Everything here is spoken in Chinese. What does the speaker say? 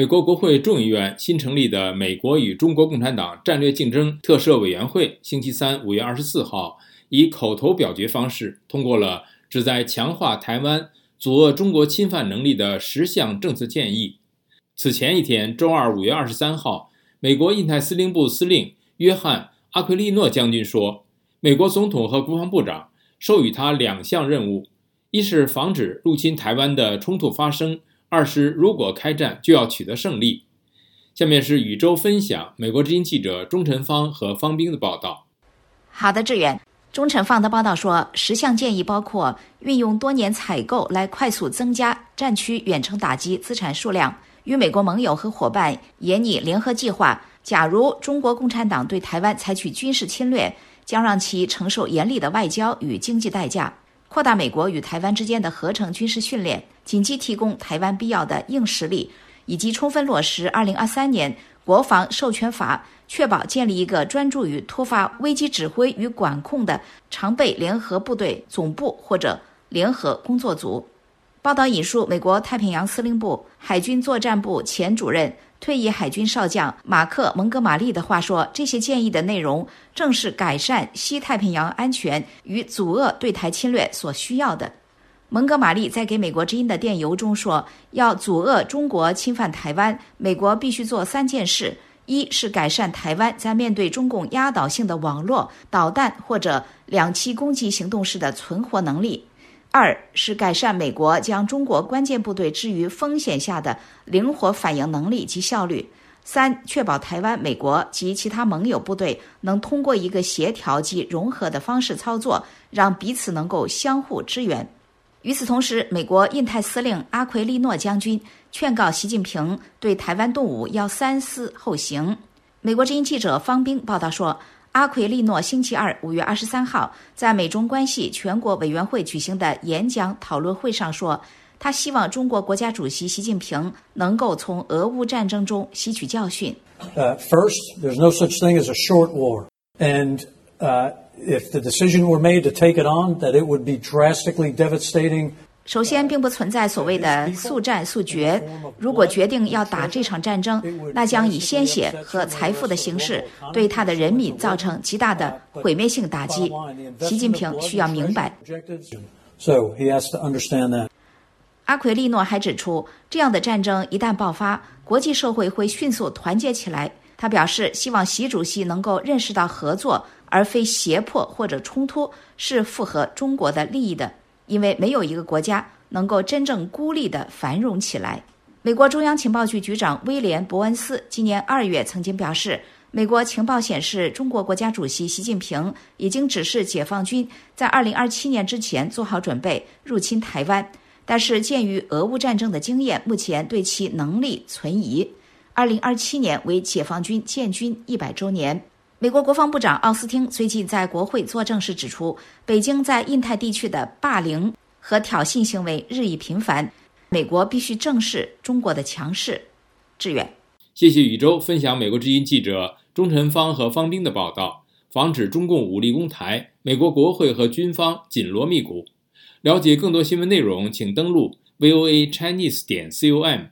美国国会众议院新成立的美国与中国共产党战略竞争特设委员会，星期三五月二十四号以口头表决方式通过了旨在强化台湾、阻遏中国侵犯能力的十项政策建议。此前一天，周二五月二十三号，美国印太司令部司令约翰·阿奎利诺将军说，美国总统和国防部长授予他两项任务：一是防止入侵台湾的冲突发生。二是，如果开战，就要取得胜利。下面是宇宙分享美国之音记者钟晨芳和方冰的报道。好的，志远。钟晨芳的报道说，十项建议包括运用多年采购来快速增加战区远程打击资产数量，与美国盟友和伙伴研拟联合计划。假如中国共产党对台湾采取军事侵略，将让其承受严厉的外交与经济代价。扩大美国与台湾之间的合成军事训练，紧急提供台湾必要的硬实力，以及充分落实二零二三年国防授权法，确保建立一个专注于突发危机指挥与管控的常备联合部队总部或者联合工作组。报道引述美国太平洋司令部海军作战部前主任。退役海军少将马克·蒙哥马利的话说：“这些建议的内容正是改善西太平洋安全与阻遏对台侵略所需要的。”蒙哥马利在给美国之音的电邮中说：“要阻遏中国侵犯台湾，美国必须做三件事：一是改善台湾在面对中共压倒性的网络、导弹或者两栖攻击行动时的存活能力。”二是改善美国将中国关键部队置于风险下的灵活反应能力及效率；三，确保台湾、美国及其他盟友部队能通过一个协调及融合的方式操作，让彼此能够相互支援。与此同时，美国印太司令阿奎利诺将军劝告习近平对台湾动武要三思后行。美国之音记者方冰报道说。阿奎利诺星期二五月二十三号在美中关系全国委员会举行的演讲讨论会上说，他希望中国国家主席习近平能够从俄乌战争中吸取教训。Uh, first, there's no such thing as a short war, and uh, if the decision were made to take it on, that it would be drastically devastating 首先，并不存在所谓的速战速决。如果决定要打这场战争，那将以鲜血和财富的形式对他的人民造成极大的毁灭性打击。习近平需要明白。阿奎利诺还指出，这样的战争一旦爆发，国际社会会迅速团结起来。他表示，希望习主席能够认识到合作而非胁迫或者冲突是符合中国的利益的。因为没有一个国家能够真正孤立地繁荣起来。美国中央情报局局长威廉·伯恩斯今年二月曾经表示，美国情报显示，中国国家主席习近平已经指示解放军在二零二七年之前做好准备入侵台湾。但是，鉴于俄乌战争的经验，目前对其能力存疑。二零二七年为解放军建军一百周年。美国国防部长奥斯汀最近在国会作证时指出，北京在印太地区的霸凌和挑衅行为日益频繁，美国必须正视中国的强势。志远，谢谢宇宙分享美国之音记者钟晨芳和方兵的报道。防止中共武力攻台，美国国会和军方紧锣密鼓。了解更多新闻内容，请登录 voa chinese 点 com。